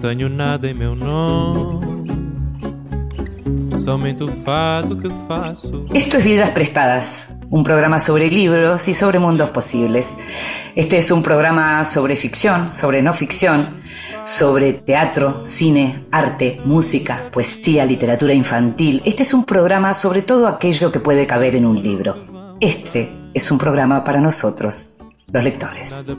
Não tenho nada em meu nome. Somente o fato que faço. Esto es Vidas Prestadas, un programa sobre libros y sobre mundos posibles. Este es un programa sobre ficción, sobre no ficción, sobre teatro, cine, arte, música, poesía, literatura infantil. Este es un programa sobre todo aquello que puede caber en un libro. Este es un programa para nosotros, los lectores. Nada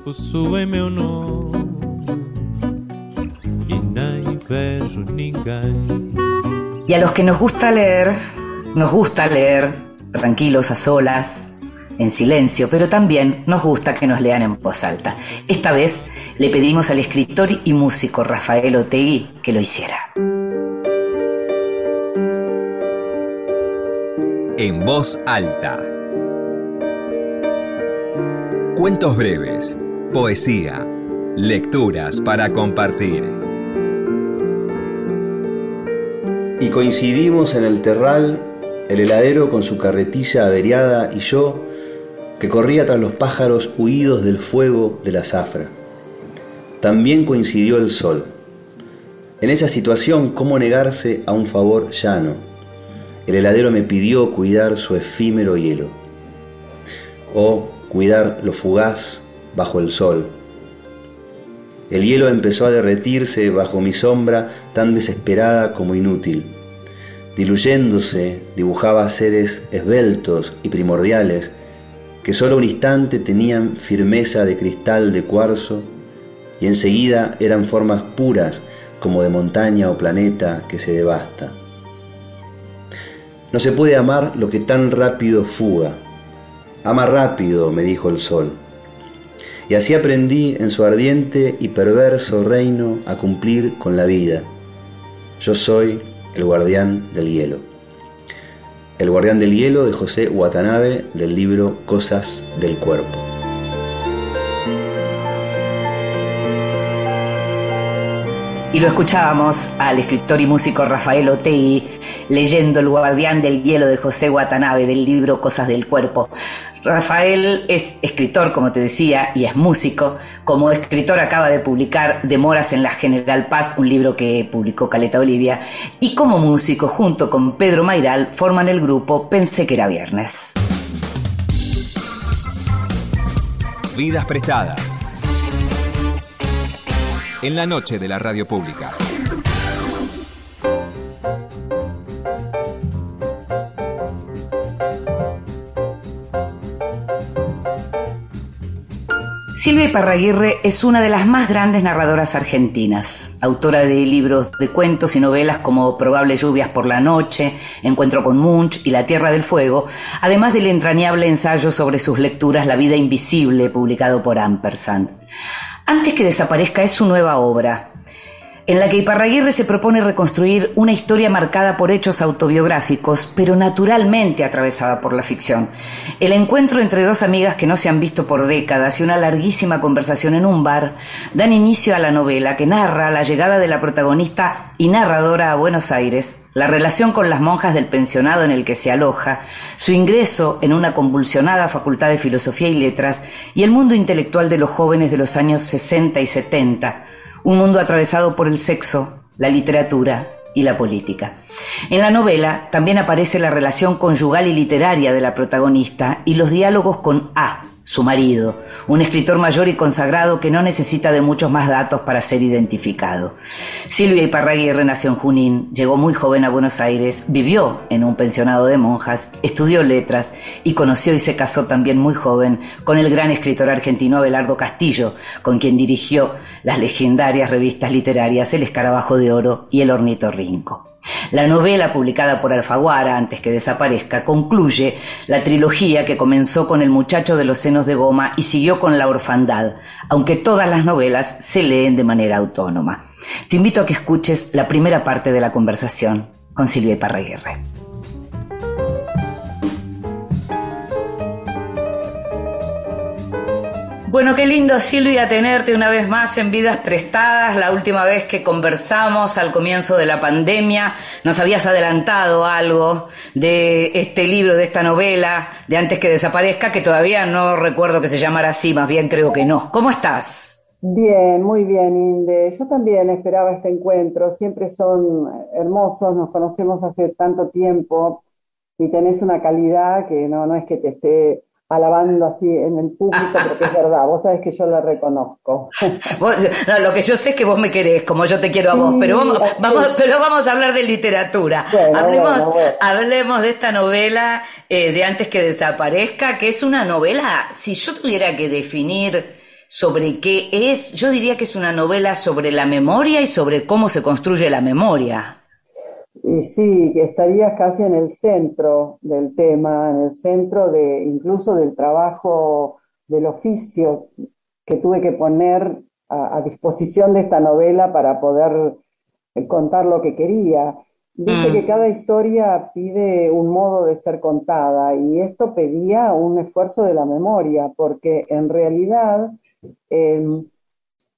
Y a los que nos gusta leer, nos gusta leer tranquilos a solas, en silencio, pero también nos gusta que nos lean en voz alta. Esta vez le pedimos al escritor y músico Rafael Otegui que lo hiciera. En voz alta. Cuentos breves, poesía, lecturas para compartir. Y coincidimos en el terral, el heladero con su carretilla averiada y yo, que corría tras los pájaros huidos del fuego de la zafra. También coincidió el sol. En esa situación, ¿cómo negarse a un favor llano? El heladero me pidió cuidar su efímero hielo. O cuidar lo fugaz bajo el sol. El hielo empezó a derretirse bajo mi sombra tan desesperada como inútil. Diluyéndose, dibujaba seres esbeltos y primordiales que solo un instante tenían firmeza de cristal de cuarzo y enseguida eran formas puras como de montaña o planeta que se devasta. No se puede amar lo que tan rápido fuga. Ama rápido, me dijo el sol. Y así aprendí en su ardiente y perverso reino a cumplir con la vida. Yo soy el guardián del hielo. El guardián del hielo de José Watanabe del libro Cosas del Cuerpo. Y lo escuchábamos al escritor y músico Rafael Otei leyendo El guardián del hielo de José Watanabe del libro Cosas del Cuerpo. Rafael es escritor, como te decía, y es músico. Como escritor acaba de publicar Demoras en la General Paz, un libro que publicó Caleta Olivia. Y como músico, junto con Pedro Mairal, forman el grupo Pensé que era viernes. Vidas prestadas. En la noche de la radio pública. Silvia Iparraguirre es una de las más grandes narradoras argentinas, autora de libros de cuentos y novelas como Probables lluvias por la noche, Encuentro con Munch y La Tierra del Fuego, además del entrañable ensayo sobre sus lecturas La vida invisible, publicado por Ampersand. Antes que desaparezca es su nueva obra, en la que Iparraguirre se propone reconstruir una historia marcada por hechos autobiográficos, pero naturalmente atravesada por la ficción. El encuentro entre dos amigas que no se han visto por décadas y una larguísima conversación en un bar dan inicio a la novela que narra la llegada de la protagonista y narradora a Buenos Aires, la relación con las monjas del pensionado en el que se aloja, su ingreso en una convulsionada facultad de filosofía y letras y el mundo intelectual de los jóvenes de los años 60 y 70, un mundo atravesado por el sexo, la literatura y la política. En la novela también aparece la relación conyugal y literaria de la protagonista y los diálogos con A, su marido, un escritor mayor y consagrado que no necesita de muchos más datos para ser identificado. Silvia Iparraguirre nació en Junín, llegó muy joven a Buenos Aires, vivió en un pensionado de monjas, estudió letras y conoció y se casó también muy joven con el gran escritor argentino Abelardo Castillo, con quien dirigió las legendarias revistas literarias El Escarabajo de Oro y El Ornitorrinco. La novela, publicada por Alfaguara antes que desaparezca, concluye la trilogía que comenzó con El muchacho de los senos de goma y siguió con La orfandad, aunque todas las novelas se leen de manera autónoma. Te invito a que escuches la primera parte de la conversación con Silvia Iparraguirre. Bueno, qué lindo Silvia tenerte una vez más en Vidas Prestadas. La última vez que conversamos al comienzo de la pandemia nos habías adelantado algo de este libro, de esta novela, de antes que desaparezca, que todavía no recuerdo que se llamara así, más bien creo que no. ¿Cómo estás? Bien, muy bien, Inde. Yo también esperaba este encuentro. Siempre son hermosos, nos conocemos hace tanto tiempo y tenés una calidad que no, no es que te esté alabando así en el público, porque es verdad, vos sabés que yo la reconozco. no, lo que yo sé es que vos me querés, como yo te quiero a vos, pero vamos, vamos, pero vamos a hablar de literatura. hablemos, hablemos de esta novela eh, de Antes que desaparezca, que es una novela, si yo tuviera que definir sobre qué es, yo diría que es una novela sobre la memoria y sobre cómo se construye la memoria. Y sí, estarías casi en el centro del tema, en el centro de incluso del trabajo del oficio que tuve que poner a, disposición de esta novela para poder eh, contar lo que quería. Dice mm. que cada historia pide un modo de ser contada y esto pedía un esfuerzo de la memoria, porque en realidad em,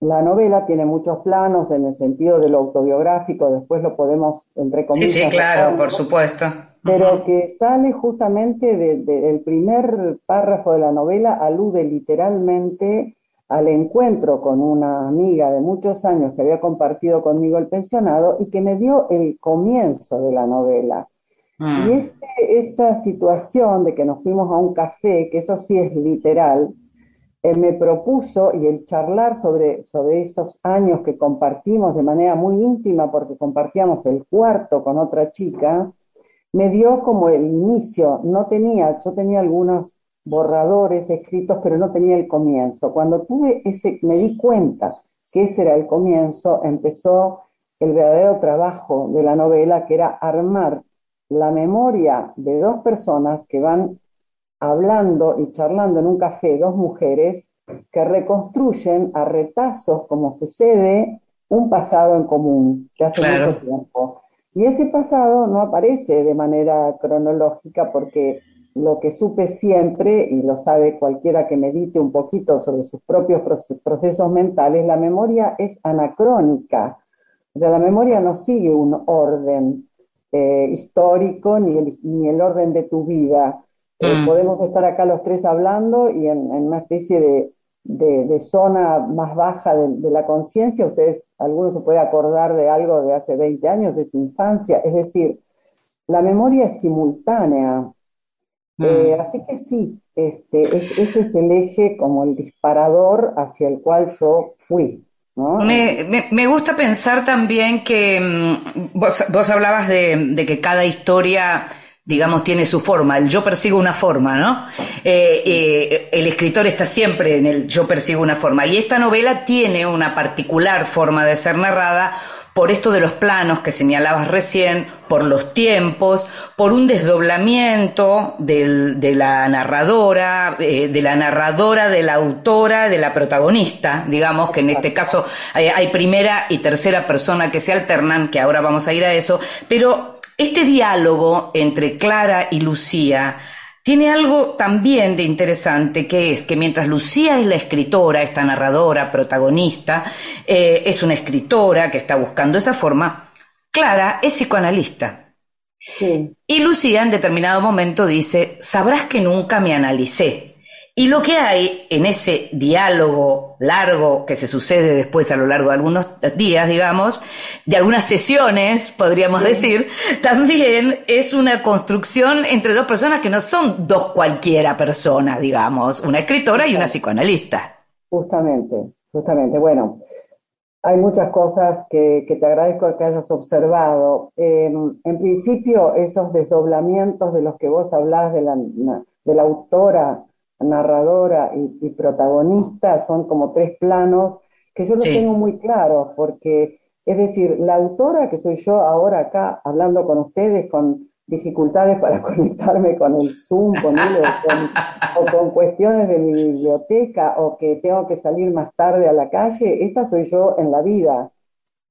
la novela tiene muchos planos en el sentido de lo autobiográfico, después lo podemos, entre comillas. Sí, sí, claro, por supuesto. Pero que sale justamente del primer párrafo de la novela, alude literalmente al encuentro con una amiga de muchos años que había compartido conmigo el pensionado y que me dio el comienzo de la novela. Mm. Y este, esa situación de que nos fuimos a un café, que eso sí es literal, me propuso y el charlar sobre, sobre esos años que compartimos de manera muy íntima, porque compartíamos el cuarto con otra chica, me dio como el inicio. No tenía, yo tenía algunos borradores escritos, pero no tenía el comienzo. Cuando tuve ese, me di cuenta que ese era el comienzo, empezó el verdadero trabajo de la novela, que era armar la memoria de dos personas que van hablando y charlando en un café dos mujeres que reconstruyen a retazos, como sucede, un pasado en común de hace mucho tiempo. Y ese pasado no aparece de manera cronológica porque lo que supe siempre, y lo sabe cualquiera que medite un poquito sobre sus propios procesos mentales, la memoria es anacrónica. O sea, la memoria no sigue un orden eh, histórico ni el, ni el orden de tu vida. Eh, mm. podemos estar acá los tres hablando y en, una especie de, zona más baja de, la conciencia, ustedes, algunos se puede acordar de algo de hace 20 años, de su infancia, es decir, la memoria es simultánea. Mm. Eh, así que sí, este, ese es el eje como el disparador hacia el cual yo fui. Me, gusta pensar también que mm, vos, hablabas de que cada historia digamos, tiene su forma. El yo persigo una forma, ¿no? Eh, eh, el escritor está siempre en el yo persigo una forma. Y esta novela tiene una particular forma de ser narrada por esto de los planos que señalabas recién, por los tiempos, por un desdoblamiento de la narradora, eh, de la narradora, de la autora, de la protagonista, digamos que en este caso hay primera y tercera persona que se alternan, que ahora vamos a ir a eso, pero este diálogo entre Clara y Lucía tiene algo también de interesante, que es que mientras Lucía es la escritora, esta narradora, protagonista, eh, es una escritora que está buscando esa forma, Clara es psicoanalista. Y Lucía en determinado momento dice, sabrás que nunca me analicé, y lo que hay en ese diálogo largo que se sucede después a lo largo de algunos días, digamos, de algunas sesiones, podríamos decir, también es una construcción entre dos personas que no son dos cualquiera personas, digamos, una escritora y una psicoanalista. Justamente, justamente. Bueno, hay muchas cosas que, te agradezco que hayas observado. Em, en principio, esos desdoblamientos de los que vos hablás de la, de la autora, narradora y, protagonista son como tres planos que yo los tengo muy claros, porque es decir, la autora que soy yo ahora acá hablando con ustedes con dificultades para conectarme con el Zoom, con o, con, cuestiones de mi biblioteca, o que tengo que salir más tarde a la calle, esta soy yo en la vida.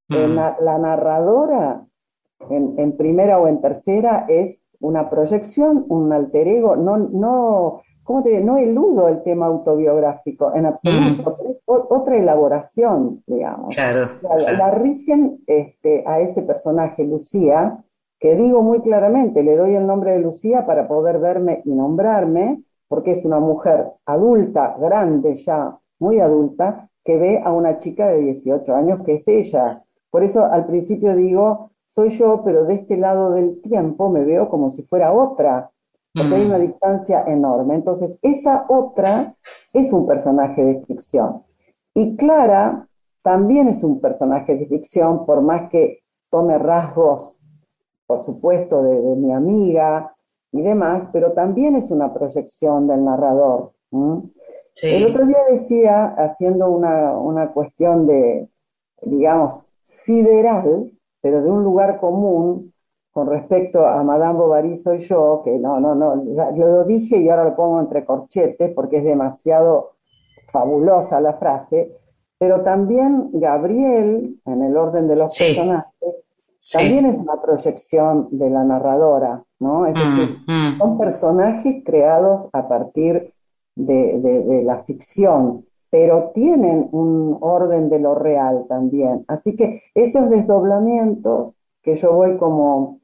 Mm. la, narradora, en, en, primera o en tercera, es una proyección, un alter ego, no, no, ¿cómo te digo? No eludo el tema autobiográfico en absoluto, mm. es otra elaboración, digamos. Claro, la, rigen este, a ese personaje, Lucía, que digo muy claramente, le doy el nombre de Lucía para poder verme y nombrarme, porque es una mujer adulta, grande ya, muy adulta, que ve a una chica de 18 años que es ella. Por eso al principio digo, soy yo, pero de este lado del tiempo me veo como si fuera otra, porque hay una Mm. distancia enorme. Entonces, esa otra es un personaje de ficción. Y Clara también es un personaje de ficción, por más que tome rasgos, por supuesto, de, de mi amiga y demás, pero también es una proyección del narrador. El otro día decía, haciendo una, una cuestión de, digamos, sideral, pero de un lugar común con respecto a Madame Bovary soy yo, que no, no, no, ya lo dije y ahora lo pongo entre corchetes porque es demasiado fabulosa la frase, pero también Gabriel, en el orden de los Sí. personajes, Sí. también es una proyección de la narradora, ¿no? Es decir, Mm, mm. son personajes creados a partir de, de- de la ficción, pero tienen un orden de lo real también. Así que esos desdoblamientos que yo voy como,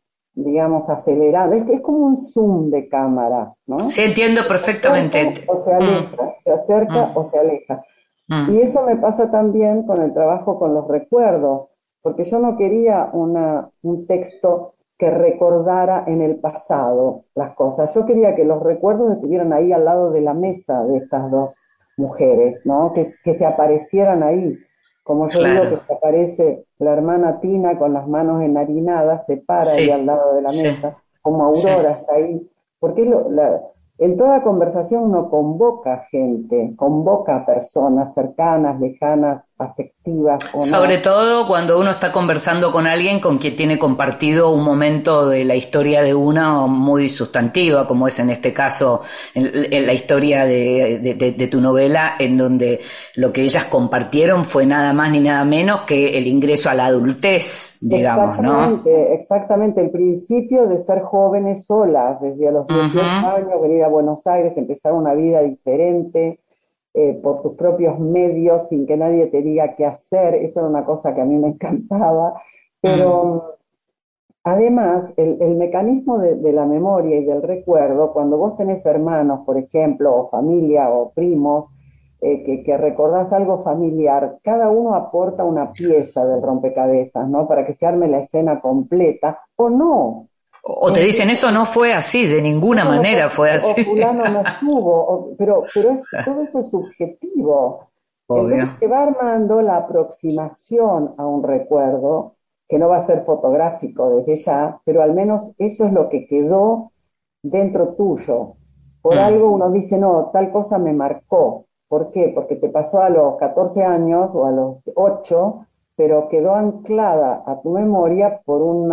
digamos, acelerando, es, es como un zoom de cámara, ¿no? Sí, entiendo perfectamente. O se aleja, se acerca Mm. o se aleja. Mm. Y eso me pasa también con el trabajo con los recuerdos, porque yo no quería una, un texto que recordara en el pasado las cosas. Yo quería que los recuerdos estuvieran ahí al lado de la mesa de estas dos mujeres, ¿no? Que, que se aparecieran ahí. Como yo Claro. digo que aparece la hermana Tina con las manos enharinadas, se para Sí, ahí al lado de la sí, mesa, como Aurora está ahí. Porque lo- la- en toda conversación uno convoca gente, convoca personas cercanas, lejanas, afectivas o no. Sobre todo cuando uno está conversando con alguien con quien tiene compartido un momento de la historia de una muy sustantiva, como es en este caso en, en la historia de, de- de- de tu novela, en donde lo que ellas compartieron fue nada más ni nada menos que el ingreso a la adultez, digamos, ¿no? Exactamente, exactamente. El principio de ser jóvenes solas, desde los 18 Ujú. años, venir a Buenos Aires, empezar una vida diferente, eh, por tus propios medios, sin que nadie te diga qué hacer. Eso era una cosa que a mí me encantaba. Pero además, el, el mecanismo de, de la memoria y del recuerdo, cuando vos tenés hermanos, por ejemplo, o familia o primos, eh, que, que recordás algo familiar, cada uno aporta una pieza del rompecabezas, ¿no? Para que se arme la escena completa, o no. O te dicen, eso no fue así, de ninguna no manera fue así. O fulano no estuvo, o- pero, pero es, todo eso es subjetivo. Obvio. Entonces se va armando la aproximación a un recuerdo, que no va a ser fotográfico desde ya, pero al menos eso es lo que quedó dentro tuyo. Por Mm. algo uno dice, no, tal cosa me marcó. ¿Por qué? Porque te pasó a los 14 años o a los 8, pero quedó anclada a tu memoria por un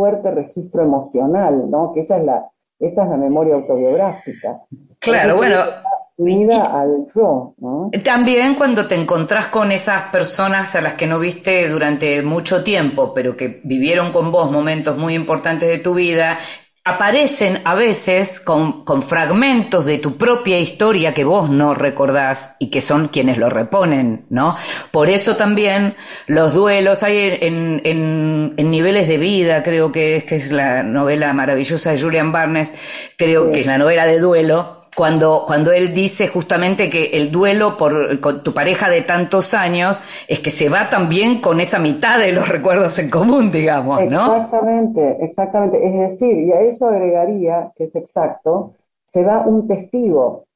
fuerte registro emocional, ¿no? Que esa es la, esa es la memoria autobiográfica. Claro, bueno, está unida al yo, ¿no? También cuando te encontrás con esas personas a las que no viste durante mucho tiempo, pero que vivieron con vos momentos muy importantes de tu vida, aparecen a veces con, con fragmentos de tu propia historia que vos no recordás y que son quienes lo reponen, ¿no? Por eso también los duelos hay en, en, en niveles de vida, creo que es, que es la novela maravillosa de Julian Barnes, creo que es la novela de duelo, cuando, cuando él dice justamente que el duelo por con tu pareja de tantos años es que se va también con esa mitad de los recuerdos en común, digamos, ¿no? Exactamente, exactamente. Es decir, y a eso agregaría, que es exacto, se da un testigo,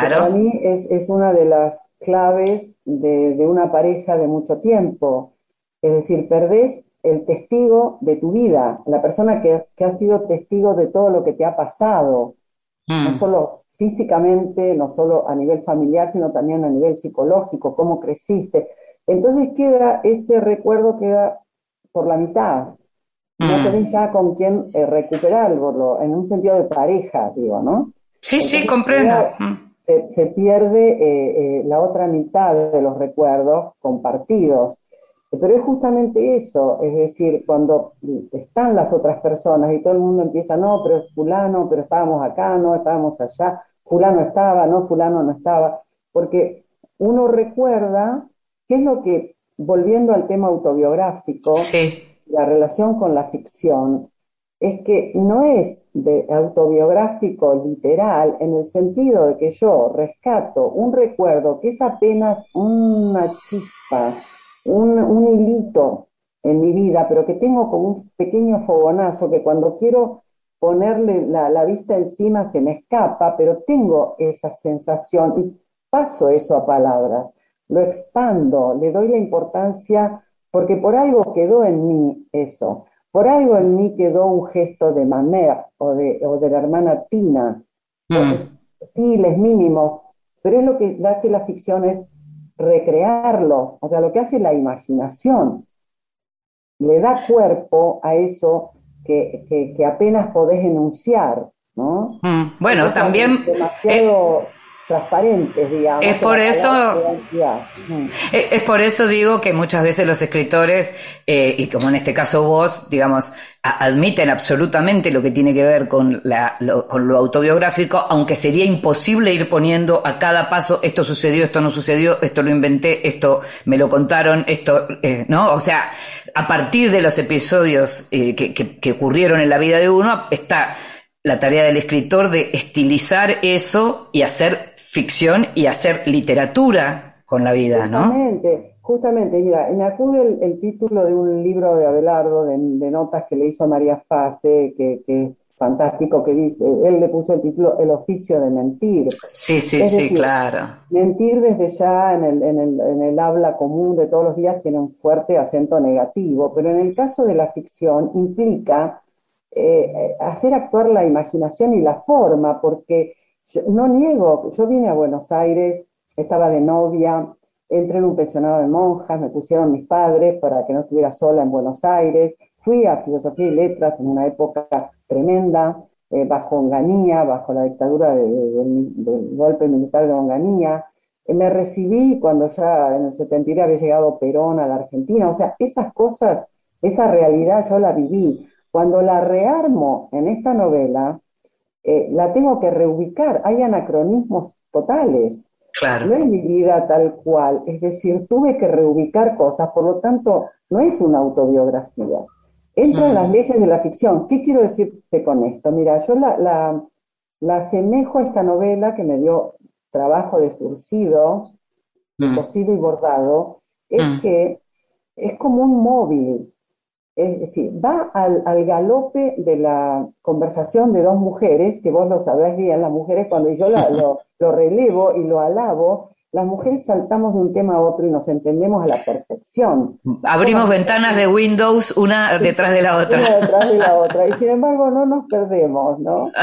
que para Claro, mí es, es una de las claves de, de una pareja de mucho tiempo. Es decir, perdés el testigo de tu vida, la persona que, que ha sido testigo de todo lo que te ha pasado, no Mm, solo físicamente, no solo a nivel familiar, sino también a nivel psicológico, cómo creciste. Entonces queda, ese recuerdo queda por la mitad. No mm. tenés ya con quién eh, recuperarlo, en un sentido de pareja, digo, ¿no? Sí, sí, comprendo. queda- Mm. se, se pierde eh, eh, la otra mitad de los recuerdos compartidos. Pero es justamente eso, es decir, cuando están las otras personas y todo el mundo empieza, no, pero es fulano, pero estábamos acá, no, estábamos allá, fulano estaba, no, fulano no estaba, porque uno recuerda qué es lo que, volviendo al tema autobiográfico, Sí, la relación con la ficción es que no es de autobiográfico literal en el sentido de que yo rescato un recuerdo que es apenas un una chispa, un, un hilito en mi vida, pero que tengo como un pequeño fogonazo que cuando quiero ponerle la, la, vista encima se me escapa, pero tengo esa sensación y paso eso a palabras, lo expando, le doy la importancia, porque por algo quedó en mí eso, por algo en mí quedó un gesto de Mamer o de, o de la hermana Tina, mm. estiles mínimos, pero es lo que hace la ficción es recrearlos, o sea, lo que hace la imaginación, le da cuerpo a eso que, que, apenas podés enunciar, ¿no? Mm, bueno, también... Demasiado transparentes, digamos. Es por eso, mm. es, por eso digo que muchas veces los escritores, eh, y como en este caso vos, digamos, admiten absolutamente lo que tiene que ver con, la, lo, con lo autobiográfico, aunque sería imposible ir poniendo a cada paso esto sucedió, esto no sucedió, esto lo inventé, esto me lo contaron, esto, eh, ¿no? O sea, a partir de los episodios eh, que, que, ocurrieron en la vida de uno, está la tarea del escritor de estilizar eso y hacer ficción y hacer literatura con la vida, ¿no? Justamente, justamente, mira, me acude el, título de un libro de Abelardo, de, notas que le hizo María Fase, que, es fantástico, que dice, él le puso el título El oficio de mentir. Sí, sí, sí, claro. Mentir desde ya en el, en, el, en el habla común de todos los días tiene un fuerte acento negativo, pero en el caso de la ficción implica eh, hacer actuar la imaginación y la forma, porque no niego, yo vine a Buenos Aires, estaba de novia, entré en un pensionado de monjas, me pusieron mis padres para que no estuviera sola en Buenos Aires, fui a Filosofía y Letras en una época tremenda, eh, bajo Onganía, bajo la dictadura del golpe militar de Onganía, eh, me recibí cuando ya en el 70 había llegado Perón a la Argentina, o sea, esas cosas, esa realidad yo la viví. Cuando la rearmo en esta novela, eh, la tengo que reubicar. Hay anacronismos totales. Claro. No es mi vida tal cual. Es decir, tuve que reubicar cosas, por lo tanto, no es una autobiografía. Entra en las mm. leyes de la ficción. ¿Qué quiero decirte con esto? Mira, yo la, la, la asemejo a esta novela que me dio trabajo de surcido, mm. cosido y bordado, es mm. que es como un móvil es decir, va al, galope de la conversación de dos mujeres, que vos lo sabrás bien, las mujeres cuando yo lo, lo, relevo y lo alabo, las mujeres saltamos de un tema a otro y nos entendemos a la perfección. Abrimos ventanas de Windows una detrás de la otra. Una detrás de la otra. Y sin embargo no nos perdemos, ¿no?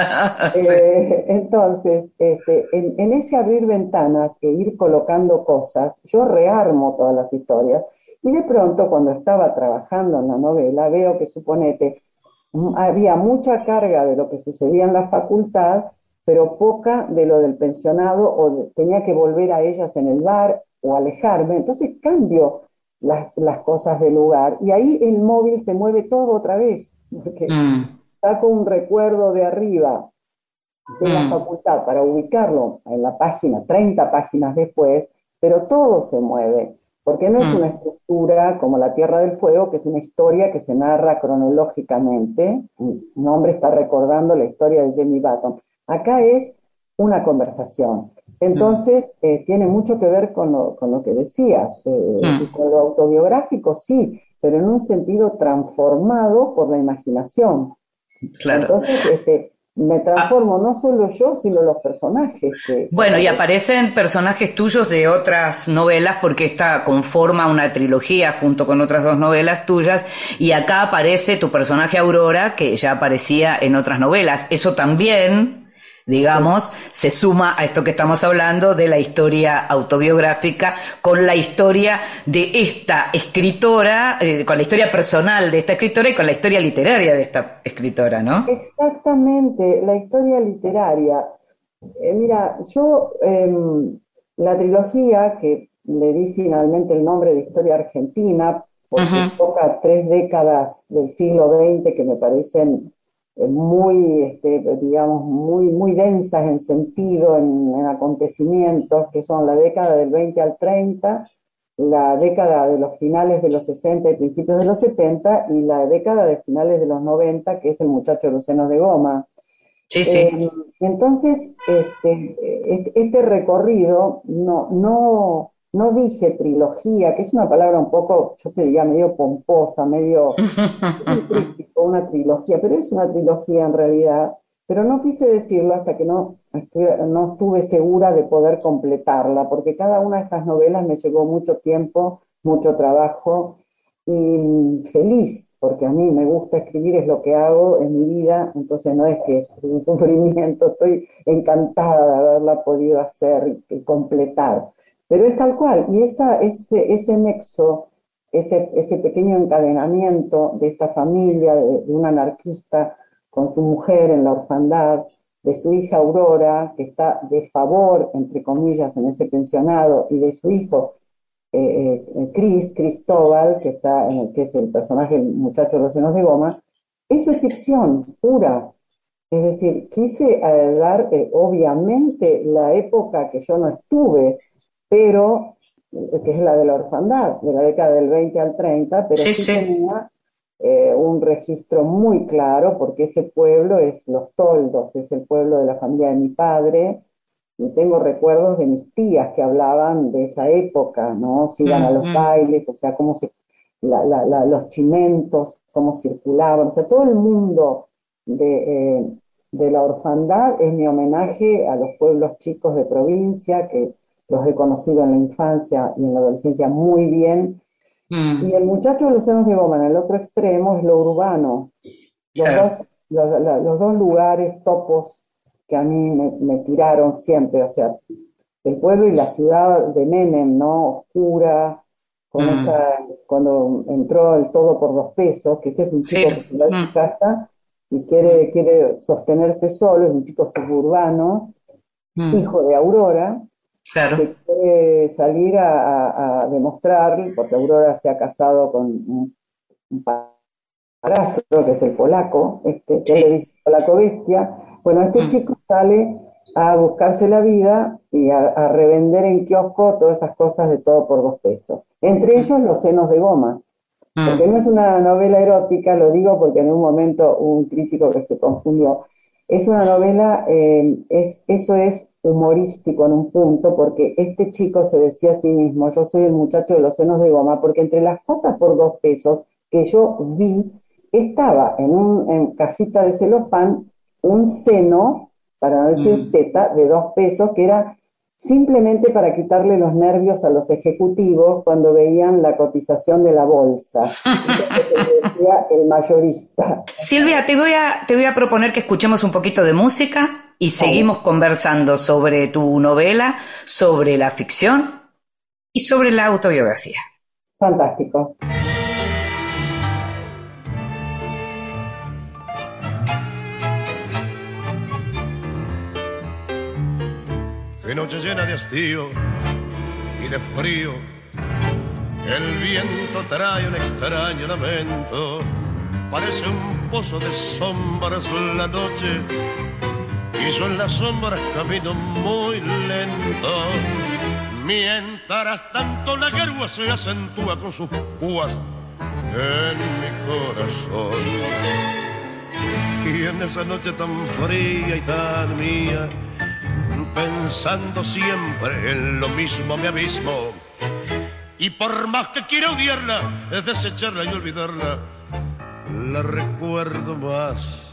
Eh, entonces, este, en, en, ese abrir ventanas e ir colocando cosas, yo rearmo todas las historias y de pronto, cuando estaba trabajando en la novela, veo que, suponete, había mucha carga de lo que sucedía en la facultad, pero poca de lo del pensionado, o tenía que volver a ellas en el bar o alejarme. Entonces cambio las, cosas de lugar y ahí el móvil se mueve todo otra vez. Porque mm. saco un recuerdo de arriba de la mm. facultad para ubicarlo en la página, 30 páginas después, pero todo se mueve porque no es mm. una estructura como La Tierra del Fuego, que es una historia que se narra cronológicamente. Un hombre está recordando la historia de Jamie Button. Acá es una conversación. Entonces, mm. eh, tiene mucho que ver con lo, con lo que decías. Eh, mm. y con lo autobiográfico, sí, pero en un sentido transformado por la imaginación. Claro. Entonces, este, me transformo no solo yo, sino los personajes. bueno, y aparecen personajes tuyos de otras novelas, porque esta conforma una trilogía junto con otras dos novelas tuyas, y acá aparece tu personaje Aurora, que ya aparecía en otras novelas. Eso también digamos, se suma a esto que estamos hablando de la historia autobiográfica con la historia de esta escritora, eh, con la historia personal de esta escritora y con la historia literaria de esta escritora, ¿no? Exactamente, la historia literaria. Eh, mira, yo, em, la trilogía que le di finalmente el nombre de Historia Argentina, porque toca tres décadas del siglo XX que me parecen muy, este, digamos, muy, muy densas en sentido, en, acontecimientos, que son la década del 20 al 30, la década de los finales de los 60 y principios de los 70, y la década de finales de los 90, que es el muchacho de los senos de goma. Sí, sí. Eh, entonces, este, este, recorrido no, no, no dije trilogía, que es una palabra un poco, yo te diría, medio pomposa, medio una trilogía, pero es una trilogía en realidad, pero no quise decirlo hasta que no estuve, no estuve segura de poder completarla, porque cada una de estas novelas me llevó mucho tiempo, mucho trabajo y feliz, porque a mí me gusta escribir, es lo que hago en mi vida, entonces no es que es un sufrimiento, estoy encantada de haberla podido hacer y completar. Pero es tal cual, y esa, ese, ese nexo, ese, ese pequeño encadenamiento de esta familia, de, un anarquista con su mujer en la orfandad, de su hija Aurora, que está de favor, entre comillas, en ese pensionado, y de su hijo eh, eh Cris, Cristóbal, que, está en el, que es el personaje, el muchacho de los senos de goma, eso es ficción pura. Es decir, quise dar, eh, obviamente, la época que yo no estuve, pero eh, que es la de la orfandad, de la década del 20 al 30, pero sí, tenía eh, un registro muy claro, porque ese pueblo es Los Toldos, es el pueblo de la familia de mi padre, y tengo recuerdos de mis tías que hablaban de esa época, ¿no? Si iban a los bailes, o sea, cómo se, los chimentos, cómo circulaban, o sea, todo el mundo de, eh, de la orfandad es mi homenaje a los pueblos chicos de provincia que los he conocido en la infancia y en la adolescencia muy bien. Mm. Y el muchacho de los senos de goma en el otro extremo es lo urbano. Los, dos, lugares topos que a mí me, tiraron siempre, o sea, el pueblo y la ciudad de Menem, ¿no? Oscura, con mm. esa, cuando entró el todo por dos pesos, que este es un chico que se va de su mm. casa y quiere, quiere sostenerse solo, es un chico suburbano, hijo de Aurora, que quiere salir a, demostrar, porque Aurora se ha casado con un, parastro, que es el polaco, este, que le dice polaco bestia. Bueno, este mm. chico sale a buscarse la vida y a, revender en kiosco todas esas cosas de todo por dos pesos. Entre mm. ellos los senos de goma. Mm. Porque no es una novela erótica, lo digo porque en un momento un crítico que se confundió. Es una novela, eh, es, eso es humorístico en un punto, porque este chico se decía a sí mismo, yo soy el muchacho de los senos de goma, porque entre las cosas por dos pesos que yo vi, estaba en un cajita de celofán un seno, para no decir mm. teta, de dos pesos, que era simplemente para quitarle los nervios a los ejecutivos cuando veían la cotización de la bolsa. decía el mayorista. Silvia, te voy, a, te voy a proponer que escuchemos un poquito de música y seguimos conversando sobre tu novela, sobre la ficción y sobre la autobiografía. Fantástico. Qué noche llena de hastío y de frío. El viento trae un extraño lamento. Parece un pozo de sombras la noche y yo en las sombras camino muy lento. Mientras tanto la guerra se acentúa con sus púas en mi corazón. Y en esa noche tan fría y tan mía, pensando siempre en lo mismo me abismo. Y por más que quiera odiarla, es desecharla y olvidarla, la recuerdo más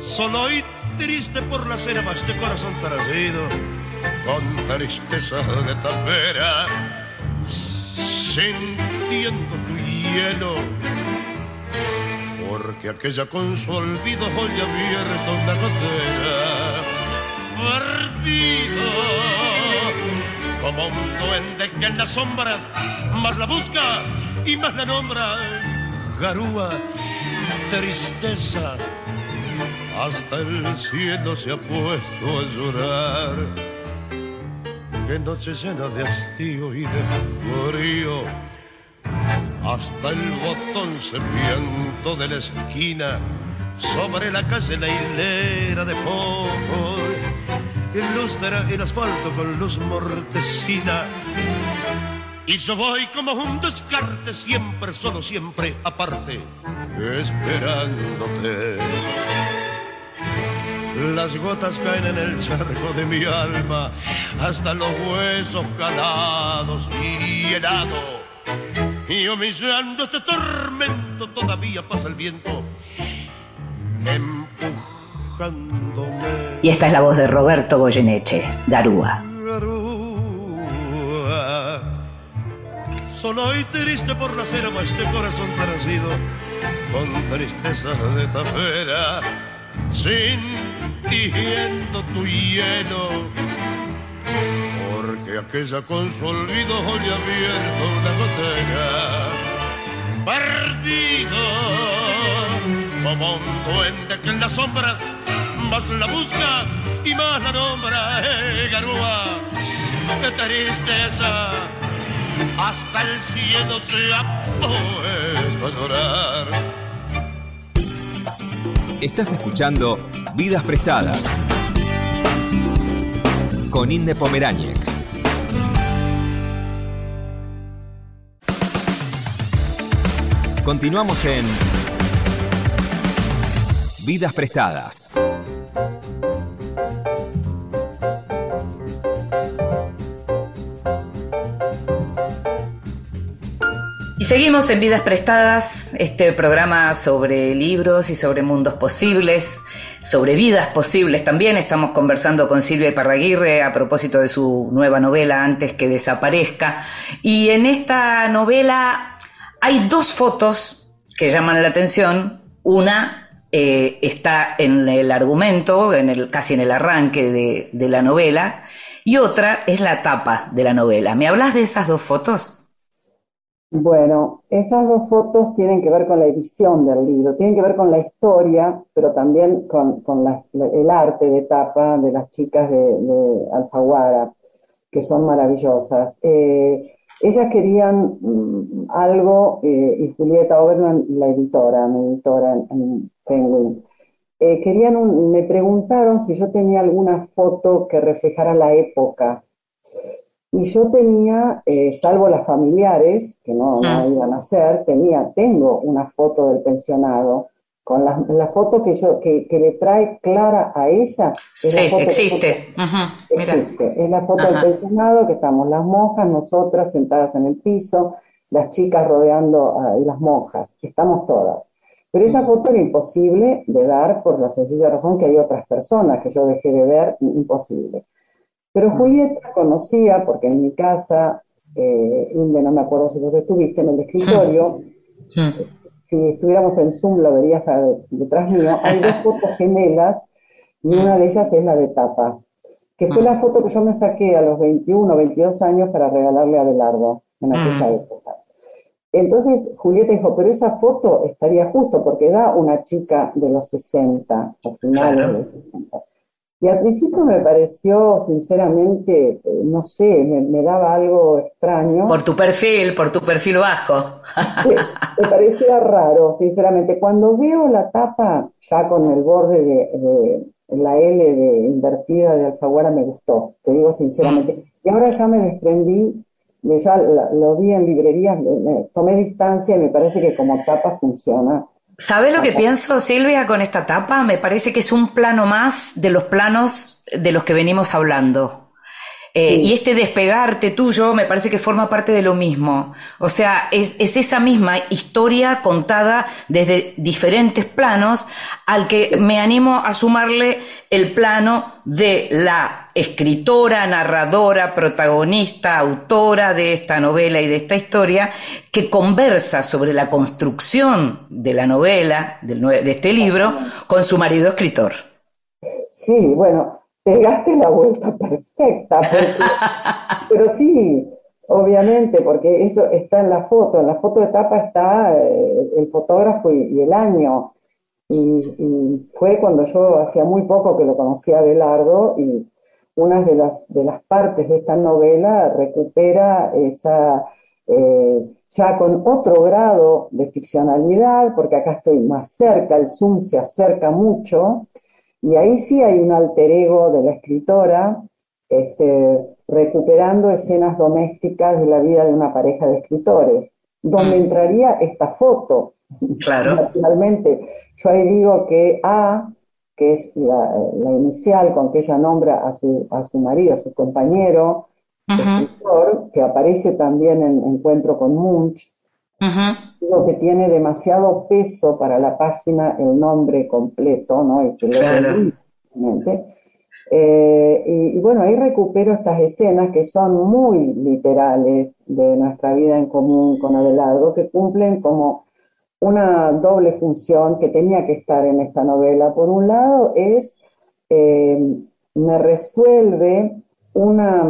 Solo y triste por las herbas de corazón traído, con tristeza de tapera, sintiendo tu hielo, porque aquella con su olvido hoy abierto una gotera, perdido como un duende que en las sombras más la busca y más la nombra garúa, tristeza, hasta el cielo se ha puesto a llorar. Qué noche llena de hastío y de frío, hasta el botón se viento de la esquina, sobre la calle la hilera de focos, ilustra el asfalto con luz mortecina y yo voy como un descarte, siempre, solo, siempre, aparte, esperándote. Las gotas caen en el charco de mi alma hasta los huesos calados y helado. Y humillando este tormento todavía pasa el viento empujándome. Y esta es la voz de Roberto Goyeneche, Garúa. Solo y triste por nacer a este corazón nacido con tristeza de tafera, sintiendo tu hielo. Porque aquella con su olvido hoy abierto una gotera. Perdido como un duende que en las sombras más la busca y más la nombra, eh, Garúa. Qué tristeza, hasta el cielo se ha puesto a llorar. Estás escuchando Vidas Prestadas con Inde Pomeráñez. Continuamos en Vidas Prestadas. Y seguimos en Vidas Prestadas, este programa sobre libros y sobre mundos posibles, sobre vidas posibles también. Estamos conversando con Silvia Parraguirre a propósito de su nueva novela Antes que desaparezca. Y en esta novela hay dos fotos que llaman la atención. Una eh, está en el argumento, en el, casi en el arranque de, de la novela, y otra es la tapa de la novela. ¿Me hablas de esas dos fotos? Bueno, esas dos fotos tienen que ver con la edición del libro, tienen que ver con la historia, pero también con, el arte de tapa de las chicas de, de Alfaguara, que son maravillosas. Eh, ellas querían mm, algo, eh, y Julieta Oberman, la editora, mi editora en, en Penguin, eh, querían un- me preguntaron si yo tenía alguna foto que reflejara la época. Y yo tenía, eh, salvo las familiares, que no, no Mm. iban a ser, tenía, tengo una foto del pensionado, con la, la foto que yo, que, que le trae Clara a ella. es la Sí, que- existe. Mira. Existe. Es la foto Ajá. del pensionado, que estamos las monjas, nosotras sentadas en el piso, las chicas rodeando a y las monjas, estamos todas. Pero esa foto era imposible de dar por la sencilla razón que hay otras personas que yo dejé de ver, imposible. Pero Julieta conocía, porque en mi casa, eh, Inde, no me acuerdo si vos estuviste en el escritorio, si estuviéramos en Zoom lo verías a- detrás mío, hay dos fotos gemelas y una de ellas es la de tapa, que fue la foto que yo me saqué a los 21 o 22 años para regalarle a Abelardo en aquella Mm. época. Entonces Julieta dijo, pero esa foto estaría justo porque da una chica de los 60, o finales Claro. de los 60. Y al principio me pareció, sinceramente, eh, no sé, me, me daba algo extraño. Por tu perfil, por tu perfil bajo. Me, me parecía raro, sinceramente. Cuando veo la tapa ya con el borde de, de la L de invertida de Alfaguara me gustó, te digo sinceramente. Y ahora ya me desprendí, de ya lo vi en librerías, me- me tomé distancia y me parece que como tapa funciona. ¿Sabes lo que pienso, Silvia, con esta tapa? Me parece que es un plano más de los planos de los que venimos hablando. Eh, Sí. Y este despegarte tuyo me parece que forma parte de lo mismo. O sea, es, es esa misma historia contada desde diferentes planos al que me animo a sumarle el plano de la escritora, narradora, protagonista, autora de esta novela y de esta historia, que conversa sobre la construcción de la novela, de este libro, con su marido escritor. Sí, bueno, pegaste la vuelta perfecta, porque- pero sí, obviamente, porque eso está en la foto, en la foto de tapa está eh, el fotógrafo y, y el año, y, y fue cuando yo hacía muy poco que lo conocía a Belardo, y una de las, de las partes de esta novela recupera esa, eh, ya con otro grado de ficcionalidad, porque acá estoy más cerca, el zoom se acerca mucho, y ahí sí hay un alter ego de la escritora, este, recuperando escenas domésticas de la vida de una pareja de escritores, donde Mm. entraría esta foto. Claro. Naturalmente, yo ahí digo que A, que es la, la inicial con que ella nombra a su, a su marido, a su compañero, escritor, que aparece también en Encuentro con Munch, digo que tiene demasiado peso para la página el nombre completo, ¿no? Y que lo Claro. Eh, y, y bueno, ahí recupero estas escenas que son muy literales de nuestra vida en común con Abelardo, que cumplen como una doble función que tenía que estar en esta novela. Por un lado es, eh, me resuelve una,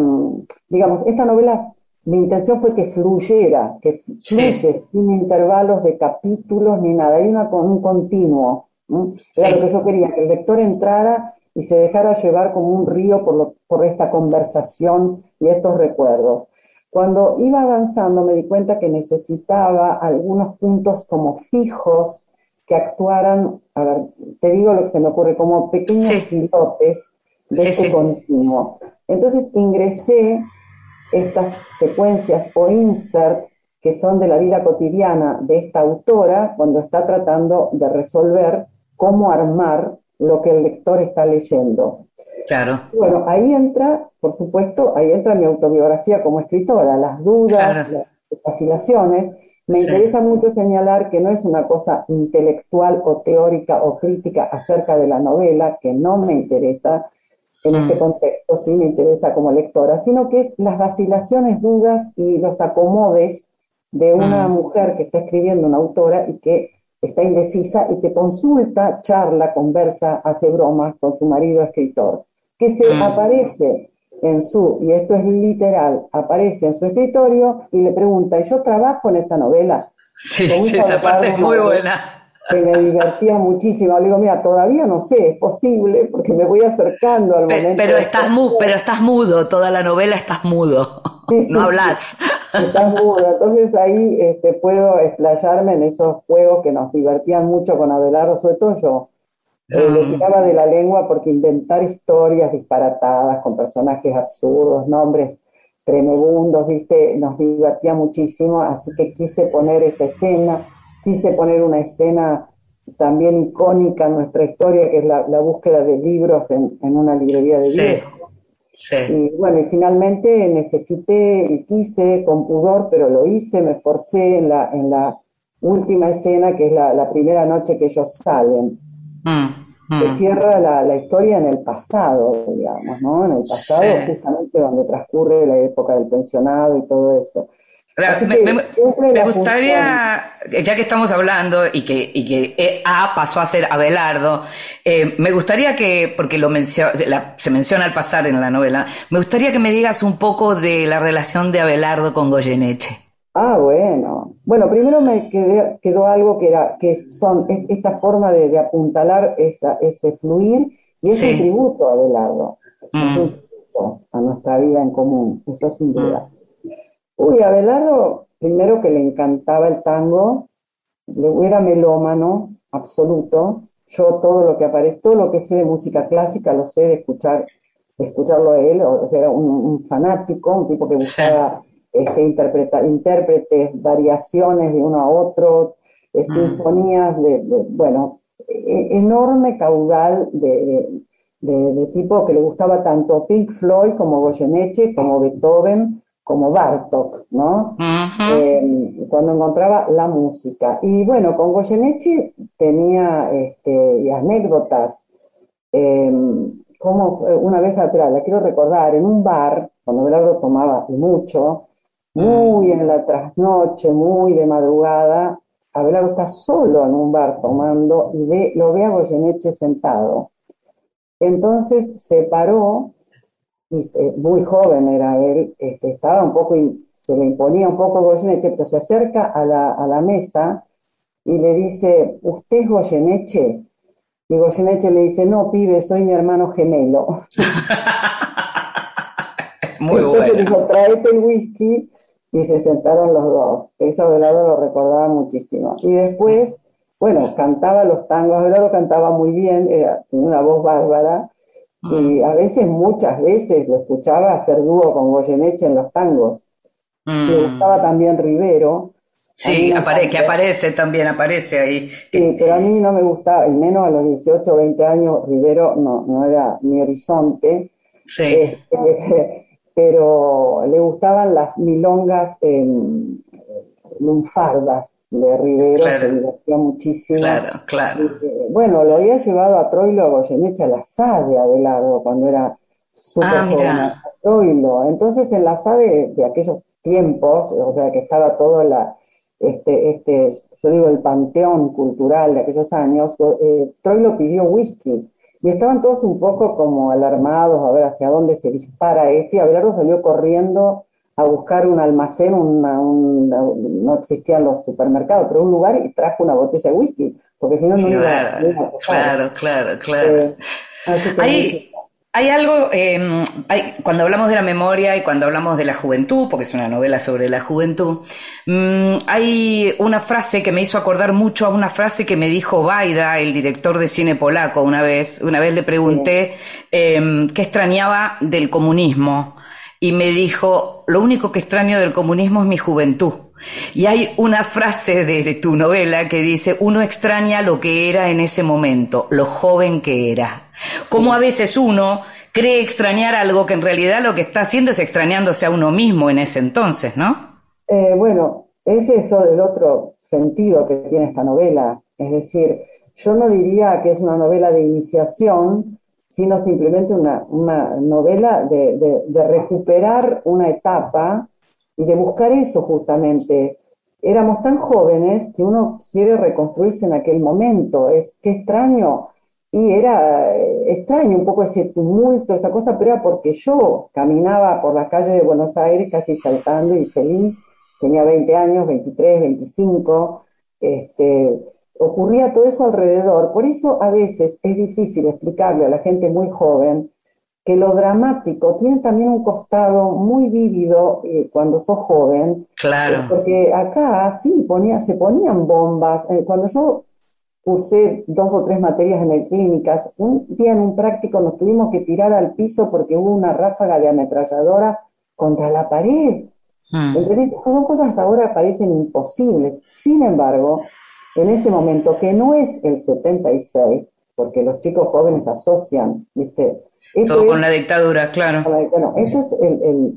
digamos, esta novela, mi intención fue que fluyera, que Sí. fluye sin intervalos de capítulos ni nada, hay una, con un continuo. ¿no? Era lo que yo quería, que el lector entrara y se dejara llevar como un río por, lo- por esta conversación y estos recuerdos. Cuando iba avanzando me di cuenta que necesitaba algunos puntos como fijos que actuaran, a ver, te digo lo que se me ocurre, como pequeños Sí. pilotes de Sí, este sí. continuo. Entonces ingresé estas secuencias o insert que son de la vida cotidiana de esta autora cuando está tratando de resolver cómo armar lo que el lector está leyendo. Claro, Bueno, ahí entra, por supuesto, ahí entra mi autobiografía como escritora, las dudas, Claro. las vacilaciones. Me Sí. interesa mucho señalar que no es una cosa intelectual o teórica o crítica acerca de la novela, que no me interesa en Mm. este contexto, sí me interesa como lectora, sino que es las vacilaciones, dudas y los acomodes de una Mm. mujer que está escribiendo, una autora, y que está indecisa y que consulta, charla, conversa, hace bromas con su marido escritor, que se Mm. aparece en su, y esto es literal, aparece en su escritorio y le pregunta, ¿y yo trabajo en esta novela? sí, esa parte es muy buena. Que me divertía muchísimo. Le digo, mira, todavía no sé, es posible, porque me voy acercando al momento. Pero estás, mu pero estás mudo, toda la novela estás mudo, Sí, no sí. hablas. Estás mudo. Entonces ahí este, puedo explayarme en esos juegos que nos divertían mucho con Abelardo, sobre todo yo. Eh, le Mm. tiraba de la lengua porque inventar historias disparatadas con personajes absurdos, nombres tremebundos, viste, nos divertía muchísimo, así que quise poner esa escena, quise poner una escena también icónica en nuestra historia, que es la, la búsqueda de libros en, en una librería de Sí. viejos. Sí, Y bueno, y finalmente necesité y quise con pudor, pero lo hice, me esforcé en la, en la última escena, que es la, la primera noche que ellos salen. Mm, que mm. cierra la, la historia en el pasado, digamos, ¿no? En el pasado, Sí. justamente donde transcurre la época del pensionado y todo eso. Así me, gustaría, ya que estamos hablando y que, y que eh, A pasó a ser Abelardo, eh, me gustaría que, porque lo mencio- la- se menciona al pasar en la novela, me gustaría que me digas un poco de la relación de Abelardo con Goyeneche. Ah, bueno. Bueno, primero me quedé- quedó algo que era, que son es- esta forma de, de apuntalar esa, ese fluir y es Sí. un tributo a Abelardo. Es Mm. un tributo a nuestra vida en común, eso sin duda. Uy, Abelardo, primero que le encantaba el tango, era melómano, absoluto. Yo todo lo que aparece, todo lo que sé de música clásica lo sé de escuchar, de escucharlo a él, o sea, era un, un fanático, un tipo que buscaba este, interpreta- intérpretes, variaciones de uno a otro, eh, Mm. sinfonías de, de- bueno, e- enorme caudal de, de- de- de tipo que le gustaba tanto Pink Floyd como Goyeneche, como Beethoven, como Bartok, ¿no? Eh, cuando encontraba la música. Y bueno, con Goyeneche tenía este, anécdotas. eh, como fue una vez, espera, la quiero recordar, en un bar, cuando Belardo tomaba mucho, muy en la trasnoche, muy de madrugada, Abelardo está solo en un bar tomando y ve, lo ve a Goyeneche sentado. Entonces se paró se- muy joven era él, este, estaba un poco, in- se le imponía un poco Goyeneche, pero se acerca a la, a la mesa y le dice, ¿usted es Goyeneche? Y Goyeneche le dice, no, pibe, soy mi hermano gemelo. Muy Entonces bueno. dijo, traete el whisky y se sentaron los dos. Eso Abelardo lo recordaba muchísimo. Y después, bueno, cantaba los tangos, Abelardo cantaba muy bien, era, tenía una voz bárbara, y a veces, muchas veces, lo escuchaba hacer dúo con Goyeneche en los tangos. Le Mm. gustaba también Rivero. Sí, apare que aparece también, aparece ahí. Sí, pero a mí no me gustaba, y menos a los 18 o 20 años, Rivero no, no era mi horizonte. Sí. Este, pero le gustaban las milongas eh, lunfardas de Rivero, Claro. que divertía muchísimo. Claro, claro. Bueno, lo había llevado a Troilo a Goyeneche a la SADE Abelardo cuando era súper Ah, joven, a Troilo. Entonces en la SADE de aquellos tiempos, o sea que estaba todo la, este, este, yo digo el panteón cultural de aquellos años, eh, Troilo pidió whisky y estaban todos un poco como alarmados a ver hacia dónde se dispara este. y Abelardo salió corriendo a buscar un almacén, una- una- no existían los supermercados, pero un lugar y trajo una botella de whisky, porque si no, no iba, Claro, iba a claro, claro, claro. Eh, Hay, hay algo, eh, hay- cuando hablamos de la memoria y cuando hablamos de la juventud, porque es una novela sobre la juventud, mm, hay una frase que me hizo acordar mucho a una frase que me dijo Baida, el director de cine polaco, una vez. Una vez le pregunté eh, qué extrañaba del comunismo y me dijo, lo único que extraño del comunismo es mi juventud. Y hay una frase de, tu novela que dice, uno extraña lo que era en ese momento, lo joven que era. Como a veces uno cree extrañar algo que en realidad lo que está haciendo es extrañándose a uno mismo en ese entonces, ¿no? Eh, bueno, es eso del otro sentido que tiene esta novela. Es decir, yo no diría que es una novela de iniciación, sino simplemente una, novela de recuperar una etapa y de buscar eso justamente. Éramos tan jóvenes que uno quiere reconstruirse en aquel momento. Es que extraño. Y era eh, extraño un poco ese tumulto, esa cosa, pero era porque yo caminaba por las calles de Buenos Aires casi saltando y feliz tenía 20 años, 23, 25, este, ocurría todo eso alrededor. Por eso a veces es difícil explicarle a la gente muy joven que lo dramático tiene también un costado muy vívido eh, cuando sos joven, Claro. porque acá sí ponía, se ponían bombas. Eh, cuando yo cursé dos o tres materias en el clínicas, un día en un práctico nos tuvimos que tirar al piso porque hubo una ráfaga de ametralladora contra la pared. Mm. ¿Entendés? Son cosas ahora parecen imposibles. Sin embargo, en ese momento, que no es el 76, porque los chicos jóvenes asocian, ¿viste? Esto Todo es- con la dictadura, claro. bueno, eso es el, el-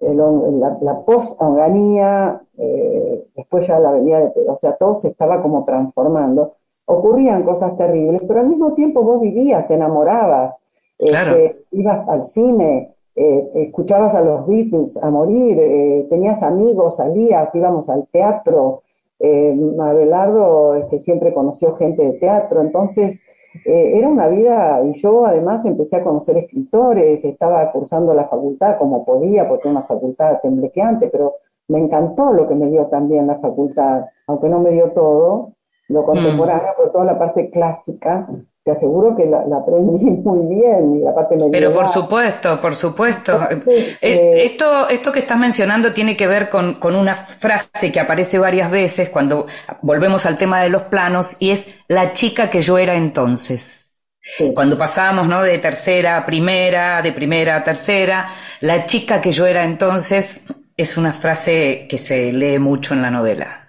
el- la, la post-onganía, eh, después ya la venía de, o sea, todo se estaba como transformando. Ocurrían cosas terribles, pero al mismo tiempo vos vivías, te enamorabas, Claro. este, ibas al cine, eh, escuchabas a los Beatles a morir, eh, tenías amigos, salías, íbamos al teatro. Eh, Abelardo este, siempre conoció gente de teatro, entonces eh, era una vida, y yo además empecé a conocer escritores, estaba cursando la facultad como podía, porque era una facultad temblequeante, pero me encantó lo que me dio también la facultad, aunque no me dio todo, lo contemporáneo, pero toda la parte clásica, te aseguro que la, la aprendí muy bien, y la parte medieval. Pero por supuesto, por supuesto. Entonces, Eh, eh, esto, esto que estás mencionando tiene que ver con, con una frase que aparece varias veces cuando volvemos al tema de los planos y es la chica que yo era entonces. sí. Cuando pasamos, ¿no? De tercera a primera, de primera a tercera, la chica que yo era entonces es una frase que se lee mucho en la novela.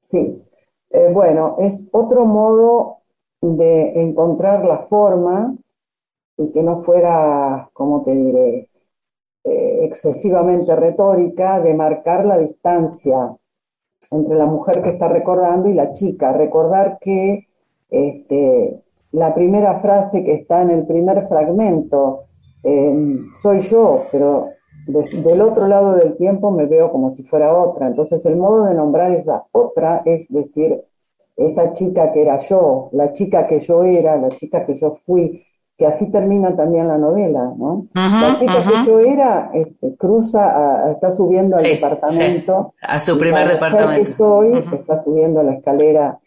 Sí, Eh, bueno, es otro modo de encontrar la forma y que no fuera, como te diré, eh, excesivamente retórica, de marcar la distancia entre la mujer que está recordando y la chica. Recordar que este, la primera frase que está en el primer fragmento, eh, soy yo, pero de- del otro lado del tiempo me veo como si fuera otra. Entonces el modo de nombrar esa otra es decir, esa chica que era yo, la chica que yo era, la chica que yo fui, que así termina también la novela, ¿no? la chica que yo era este, cruza, a- a- está subiendo al Sí, departamento. A su primer la departamento. que soy está subiendo la escalera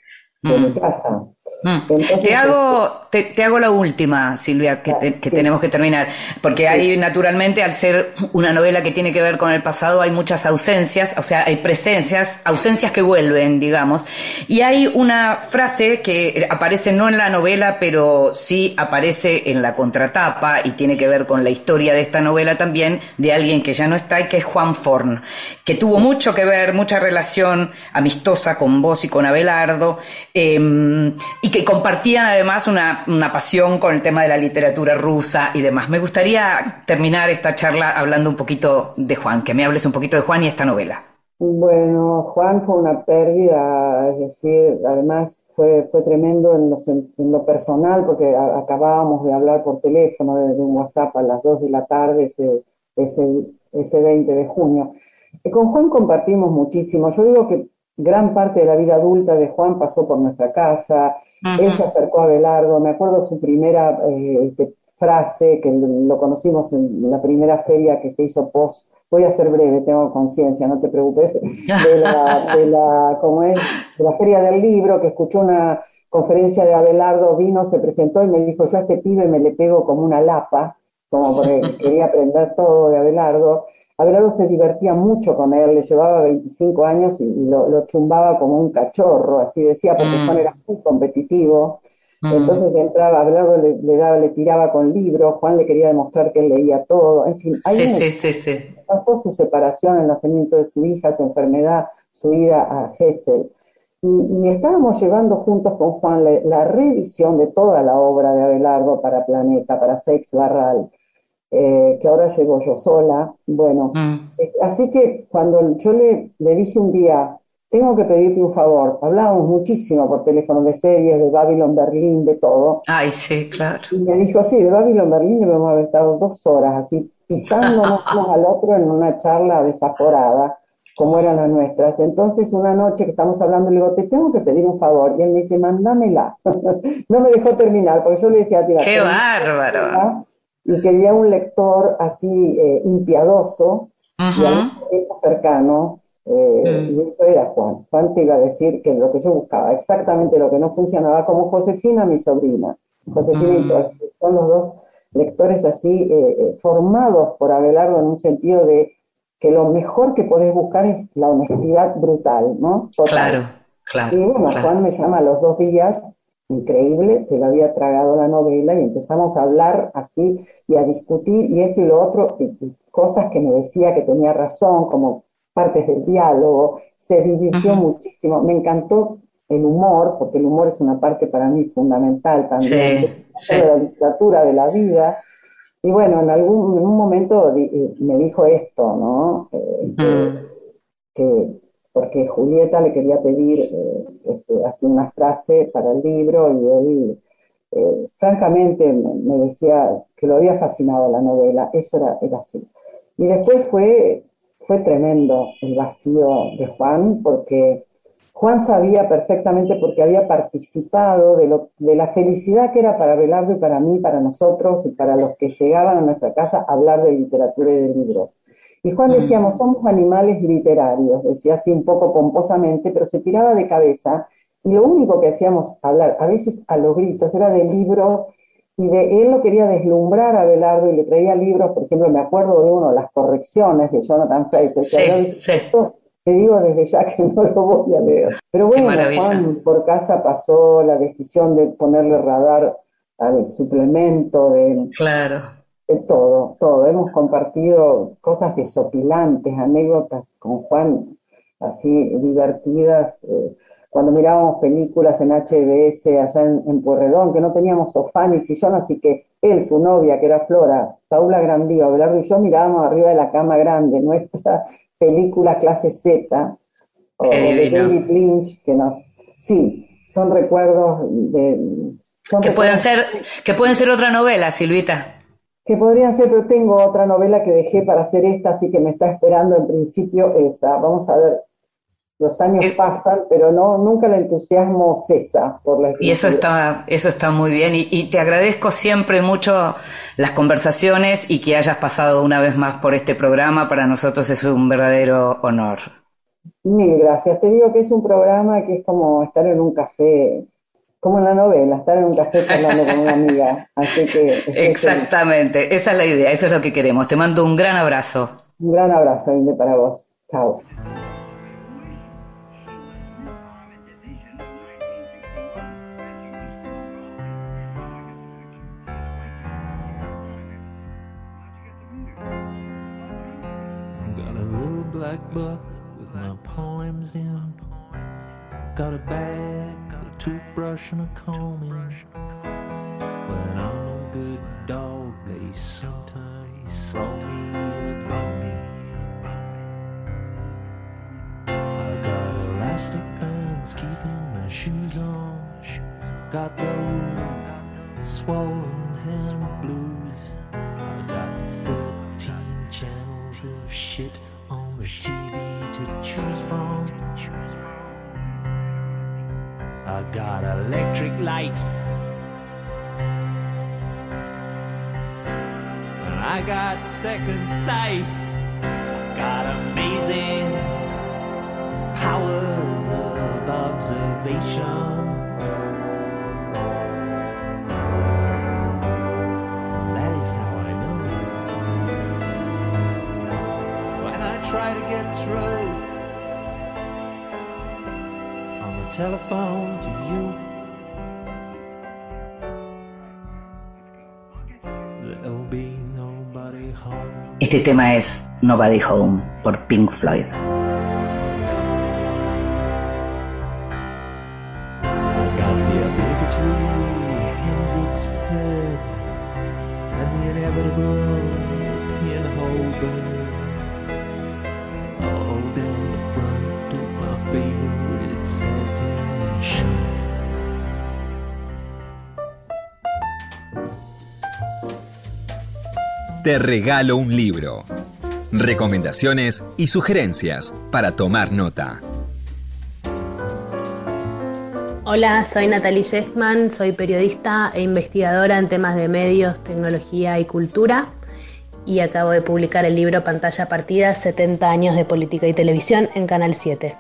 de mi casa. Mm. te, hago, te, hago la última, Silvia, que, tenemos que terminar, porque hay naturalmente, al ser una novela que tiene que ver con el pasado, hay muchas ausencias, o sea, hay presencias, ausencias que vuelven, digamos, y hay una frase que aparece no en la novela, pero sí aparece en la contratapa y tiene que ver con la historia de esta novela también, de alguien que ya no está y que es Juan Forn, que tuvo mucho que ver, mucha relación amistosa con vos y con Abelardo, eh, y que compartían además una, una, pasión con el tema de la literatura rusa y demás. Me gustaría terminar esta charla hablando un poquito de Juan, que me hables un poquito de Juan y esta novela. Bueno, Juan fue una pérdida, es decir, además fue, fue tremendo en lo, personal porque acabábamos de hablar por teléfono desde un WhatsApp a las 2 de la tarde ese, ese, ese 20 de junio. Y con Juan compartimos muchísimo. Yo digo que gran parte de la vida adulta de Juan pasó por nuestra casa, él se acercó a Belardo, me acuerdo su primera eh, este, frase, que lo conocimos en la primera feria que se hizo post, voy a ser breve, tengo conciencia, no te preocupes, de la, de la, ¿cómo es? de la feria del libro, que escuchó una conferencia de Abelardo, vino, se presentó y me dijo, yo a este pibe me le pego como una lapa, como porque quería aprender todo de Abelardo, Abelardo se divertía mucho con él, le llevaba 25 años y, lo, chumbaba como un cachorro, así decía, porque mm. Juan era muy competitivo. Mm. Entonces entraba, Abelardo le, daba, le tiraba con libros, Juan le quería demostrar que él leía todo, en fin. Sí, sí, sí, sí. Pasó su separación, el nacimiento de su hija, su enfermedad, su ida a Hessel. Y, estábamos llevando juntos con Juan la, la, revisión de toda la obra de Abelardo para Planeta, para Sex Barral. Eh, que ahora llego yo sola. Bueno, mm. eh, así que cuando yo le, le dije un día, tengo que pedirte un favor, hablábamos muchísimo por teléfono de series, de Babylon Berlín, de todo. Ay, sí, claro. Y me dijo, sí, de Babylon Berlín debemos haber estado dos horas así, pisándonos uno al otro en una charla desaforada, como eran las nuestras. Entonces, una noche que estamos hablando, le digo, te tengo que pedir un favor. Y él me dice, mándamela. no me dejó terminar, porque yo le decía, tira, ¡Qué bárbaro! Y quería un lector así eh, impiadoso y cercano. Eh, mm. Y esto era Juan. Juan te iba a decir que lo que yo buscaba, exactamente lo que no funcionaba, como Josefina, mi sobrina. Josefina y mm. son los dos lectores así eh, formados por Abelardo en un sentido de que lo mejor que podés buscar es la honestidad brutal, ¿no? Claro, claro. Y bueno, Juan me llama a los dos días increíble, se le había tragado la novela y empezamos a hablar así y a discutir y esto y lo otro, y, cosas que me decía que tenía razón, como partes del diálogo, se divirtió muchísimo, me encantó el humor, porque el humor es una parte para mí fundamental también de la literatura, de la vida, y bueno, en algún en un momento eh, me dijo esto, ¿no? Eh, que porque Julieta le quería pedir eh, este, una frase para el libro y él, eh, francamente, me, decía que lo había fascinado la novela, eso era, así. Y después fue, fue tremendo el vacío de Juan, porque Juan sabía perfectamente, porque había participado de la felicidad que era para Belardo y para mí, para nosotros y para los que llegaban a nuestra casa a hablar de literatura y de libros. Y Juan decíamos, somos animales literarios, decía así un poco pomposamente, pero se tiraba de cabeza y lo único que hacíamos hablar, a veces a los gritos, era de libros y de él lo quería deslumbrar a Belardo y le traía libros, por ejemplo, me acuerdo de uno, Las correcciones de Jonathan Fraser. Sí, sí. Te digo desde ya que no lo voy a leer. Pero bueno, Juan por casa pasó la decisión de ponerle radar al suplemento de... Claro todo, todo. Hemos compartido cosas desopilantes, anécdotas con Juan, así divertidas. Eh, cuando mirábamos películas en HBS allá en, en, Puerredón, que no teníamos sofá ni sillón, así que él, su novia, que era Flora, Paula Grandío, Abelardo y yo mirábamos arriba de la cama grande, nuestra película clase Z, o de David Lynch, que nos... Sí, son recuerdos de... que, pueden ser, que pueden ser otra novela, Silvita que podrían ser, pero tengo otra novela que dejé para hacer esta, así que me está esperando en principio esa. Vamos a ver, los años pasan, pero no nunca el entusiasmo cesa por la Y eso está, eso está muy bien, y, te agradezco siempre mucho las conversaciones y que hayas pasado una vez más por este programa. Para nosotros es un verdadero honor. Mil gracias. Te digo que es un programa que es como estar en un café como en la novela, estar en un café hablando con una amiga. Así que. Exactamente, esa es la idea, eso es lo que queremos. Te mando un gran abrazo. Un gran abrazo, Inde, para vos. Chao. black book with my poems in. Got a bag, a toothbrush, and a comb in. When I'm a good dog, they sometimes throw me a bone. I got elastic bands keeping my shoes on. Got those swollen hand blues. I got electric light. I got second sight. I got amazing powers of observation. Telephone to you, there'll be nobody home. Este tema es Nobody Home por Pink Floyd. Te regalo un libro. Recomendaciones y sugerencias para tomar nota. Hola, soy Natalie Sheckman, soy periodista e investigadora en temas de medios, tecnología y cultura y acabo de publicar el libro Pantalla Partida, 70 años de política y televisión en Canal 7.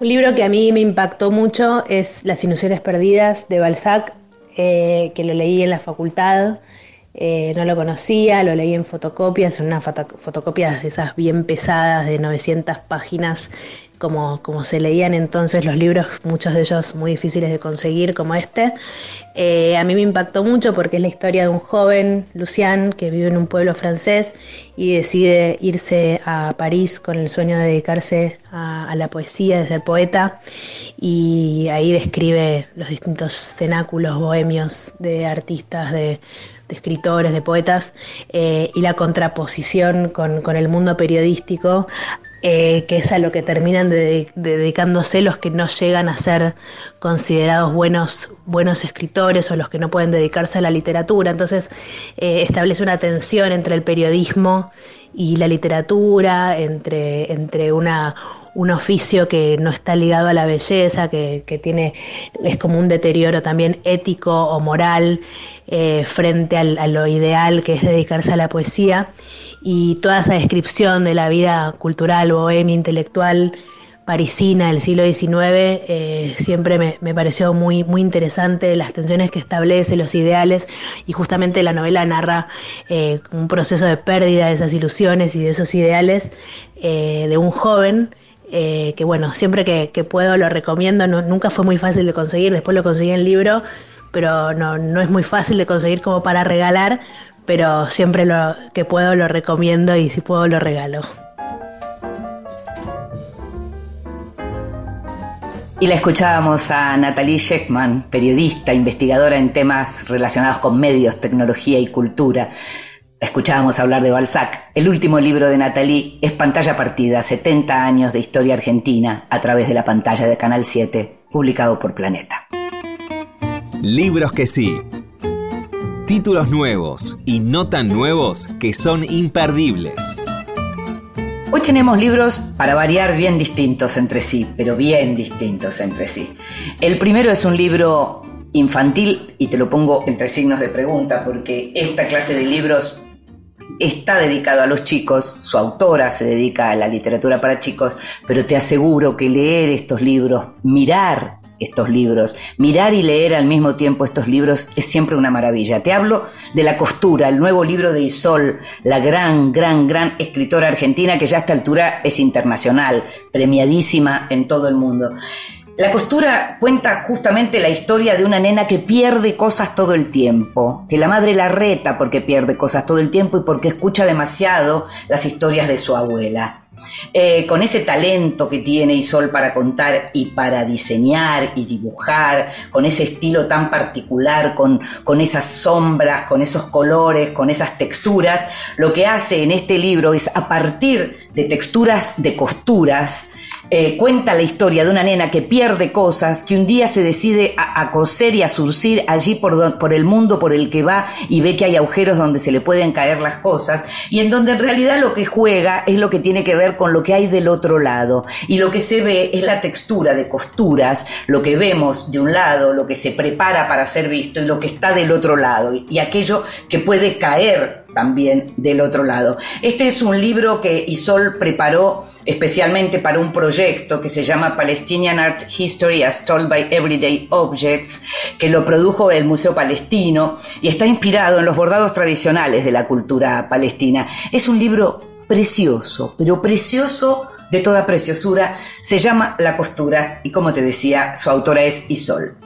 Un libro que a mí me impactó mucho es Las ilusiones perdidas de Balzac, eh, que lo leí en la facultad. Eh, no lo conocía, lo leí en fotocopias, en unas foto- fotocopias de esas bien pesadas de 900 páginas, como, como se leían entonces los libros, muchos de ellos muy difíciles de conseguir, como este. Eh, a mí me impactó mucho porque es la historia de un joven, Lucian, que vive en un pueblo francés y decide irse a París con el sueño de dedicarse a la poesía, de ser poeta, y ahí describe los distintos cenáculos bohemios de artistas, de de escritores, de poetas, eh, y la contraposición con, con el mundo periodístico, eh, que es a lo que terminan de- de- dedicándose los que no llegan a ser considerados buenos, buenos escritores o los que no pueden dedicarse a la literatura. Entonces eh, establece una tensión entre el periodismo y la literatura, entre, entre una, un oficio que no está ligado a la belleza, que, que tiene, es como un deterioro también ético o moral eh, frente al- a lo ideal que es dedicarse a la poesía. Y toda esa descripción de la vida cultural, bohemia, intelectual, parisina del siglo XIX eh, siempre me, me pareció muy, muy interesante las tensiones que establece, los ideales y justamente la novela narra eh, un proceso de pérdida de esas ilusiones y de esos ideales de un joven eh, que bueno, siempre que, puedo lo recomiendo, no- nunca fue muy fácil de conseguir, después lo conseguí en libro, pero no, no es muy fácil de conseguir como para regalar, pero siempre lo que puedo lo recomiendo y si puedo lo regalo. Y la escuchábamos a Natalie Sheckman, periodista, investigadora en temas relacionados con medios, tecnología y cultura. La escuchábamos hablar de Balzac. El último libro de Natalie es Pantalla Partida, 70 años de historia argentina a través de la pantalla de Canal 7, publicado por Planeta. Libros que sí. Títulos nuevos y no tan nuevos que son imperdibles. Hoy tenemos libros para variar bien distintos entre sí, pero bien distintos entre sí. El primero es un libro infantil y te lo pongo entre signos de pregunta porque esta clase de libros está dedicado a los chicos, su autora se dedica a la literatura para chicos, pero te aseguro que leer estos libros, mirar estos libros. Mirar y leer al mismo tiempo estos libros es siempre una maravilla. Te hablo de La Costura, el nuevo libro de Isol, la gran, gran, gran escritora argentina que ya a esta altura es internacional, premiadísima en todo el mundo. La costura cuenta justamente la historia de una nena que pierde cosas todo el tiempo, que la madre la reta porque pierde cosas todo el tiempo y porque escucha demasiado las historias de su abuela. Eh, con ese talento que tiene Isol para contar y para diseñar y dibujar, con ese estilo tan particular, con, con esas sombras, con esos colores, con esas texturas, lo que hace en este libro es a partir de texturas de costuras, eh, cuenta la historia de una nena que pierde cosas, que un día se decide a, coser y a surcir allí por, por el mundo por el que va y ve que hay agujeros donde se le pueden caer las cosas y en donde en realidad lo que juega es lo que tiene que ver con lo que hay del otro lado. Y lo que se ve es la textura de costuras, lo que vemos de un lado, lo que se prepara para ser visto y lo que está del otro lado y aquello que puede caer también del otro lado. Este es un libro que Isol preparó especialmente para un proyecto que se llama Palestinian Art History as Told by Everyday Objects, que lo produjo el Museo Palestino y está inspirado en los bordados tradicionales de la cultura palestina. Es un libro precioso, pero precioso de toda preciosura, se llama La costura y como te decía, su autora es Isol.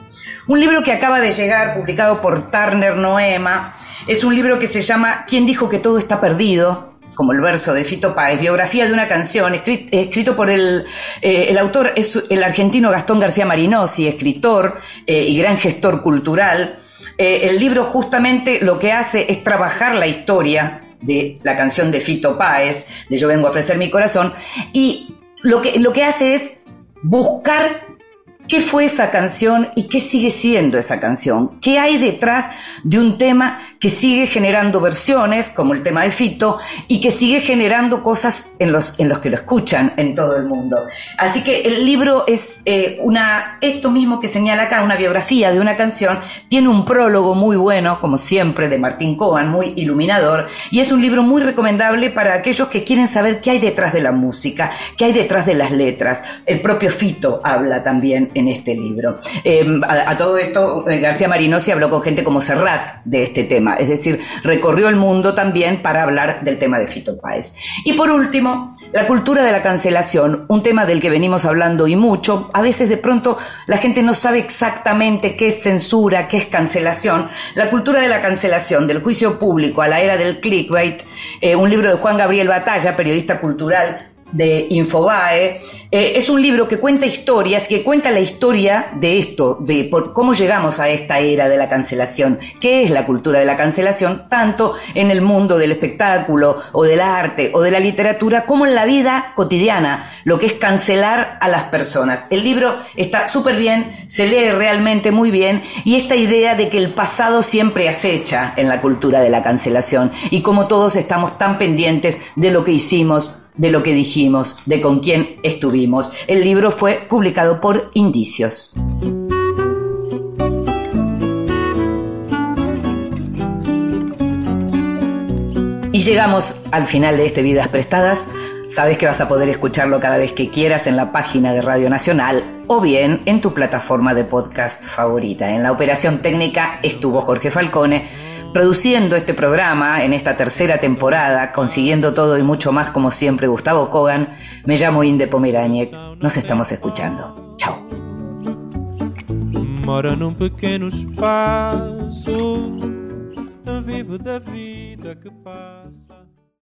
Un libro que acaba de llegar, publicado por Turner Noema, es un libro que se llama ¿Quién dijo que todo está perdido? como el verso de Fito Páez, biografía de una canción, escrito, por el, eh, el autor, es el argentino Gastón García Marinosi, escritor eh, y gran gestor cultural. Eh, el libro justamente lo que hace es trabajar la historia de la canción de Fito Páez, de Yo vengo a ofrecer mi corazón, y lo que, lo que hace es buscar qué fue esa canción y qué sigue siendo esa canción, qué hay detrás de un tema que sigue generando versiones, como el tema de Fito, y que sigue generando cosas en los, en los que lo escuchan en todo el mundo. Así que el libro es eh, una, esto mismo que señala acá, una biografía de una canción, tiene un prólogo muy bueno, como siempre, de Martín Cohen, muy iluminador, y es un libro muy recomendable para aquellos que quieren saber qué hay detrás de la música, qué hay detrás de las letras. El propio Fito habla también en este libro. Em, a, todo esto, eh, García Marinosi habló con gente como Serrat de este tema es decir, recorrió el mundo también para hablar del tema de Fito Páez. Y por último, la cultura de la cancelación, un tema del que venimos hablando y mucho. A veces de pronto la gente no sabe exactamente qué es censura, qué es cancelación. La cultura de la cancelación, del juicio público a la era del clickbait, eh, un libro de Juan Gabriel Batalla, periodista cultural, de Infobae. Eh, es un libro que cuenta historias, que cuenta la historia de esto, de cómo llegamos a esta era de la cancelación, qué es la cultura de la cancelación, tanto en el mundo del espectáculo o del arte o de la literatura, como en la vida cotidiana, lo que es cancelar a las personas. El libro está súper bien, se lee realmente muy bien y esta idea de que el pasado siempre acecha en la cultura de la cancelación y como todos estamos tan pendientes de lo que hicimos de lo que dijimos, de con quién estuvimos. El libro fue publicado por Indicios. Y llegamos al final de este Vidas Prestadas. Sabes que vas a poder escucharlo cada vez que quieras en la página de Radio Nacional o bien en tu plataforma de podcast favorita. En la operación técnica estuvo Jorge Falcone produciendo este programa en esta tercera temporada, consiguiendo todo y mucho más como siempre Gustavo Kogan, me llamo Inde Pomeraniec. Nos estamos escuchando. Chao.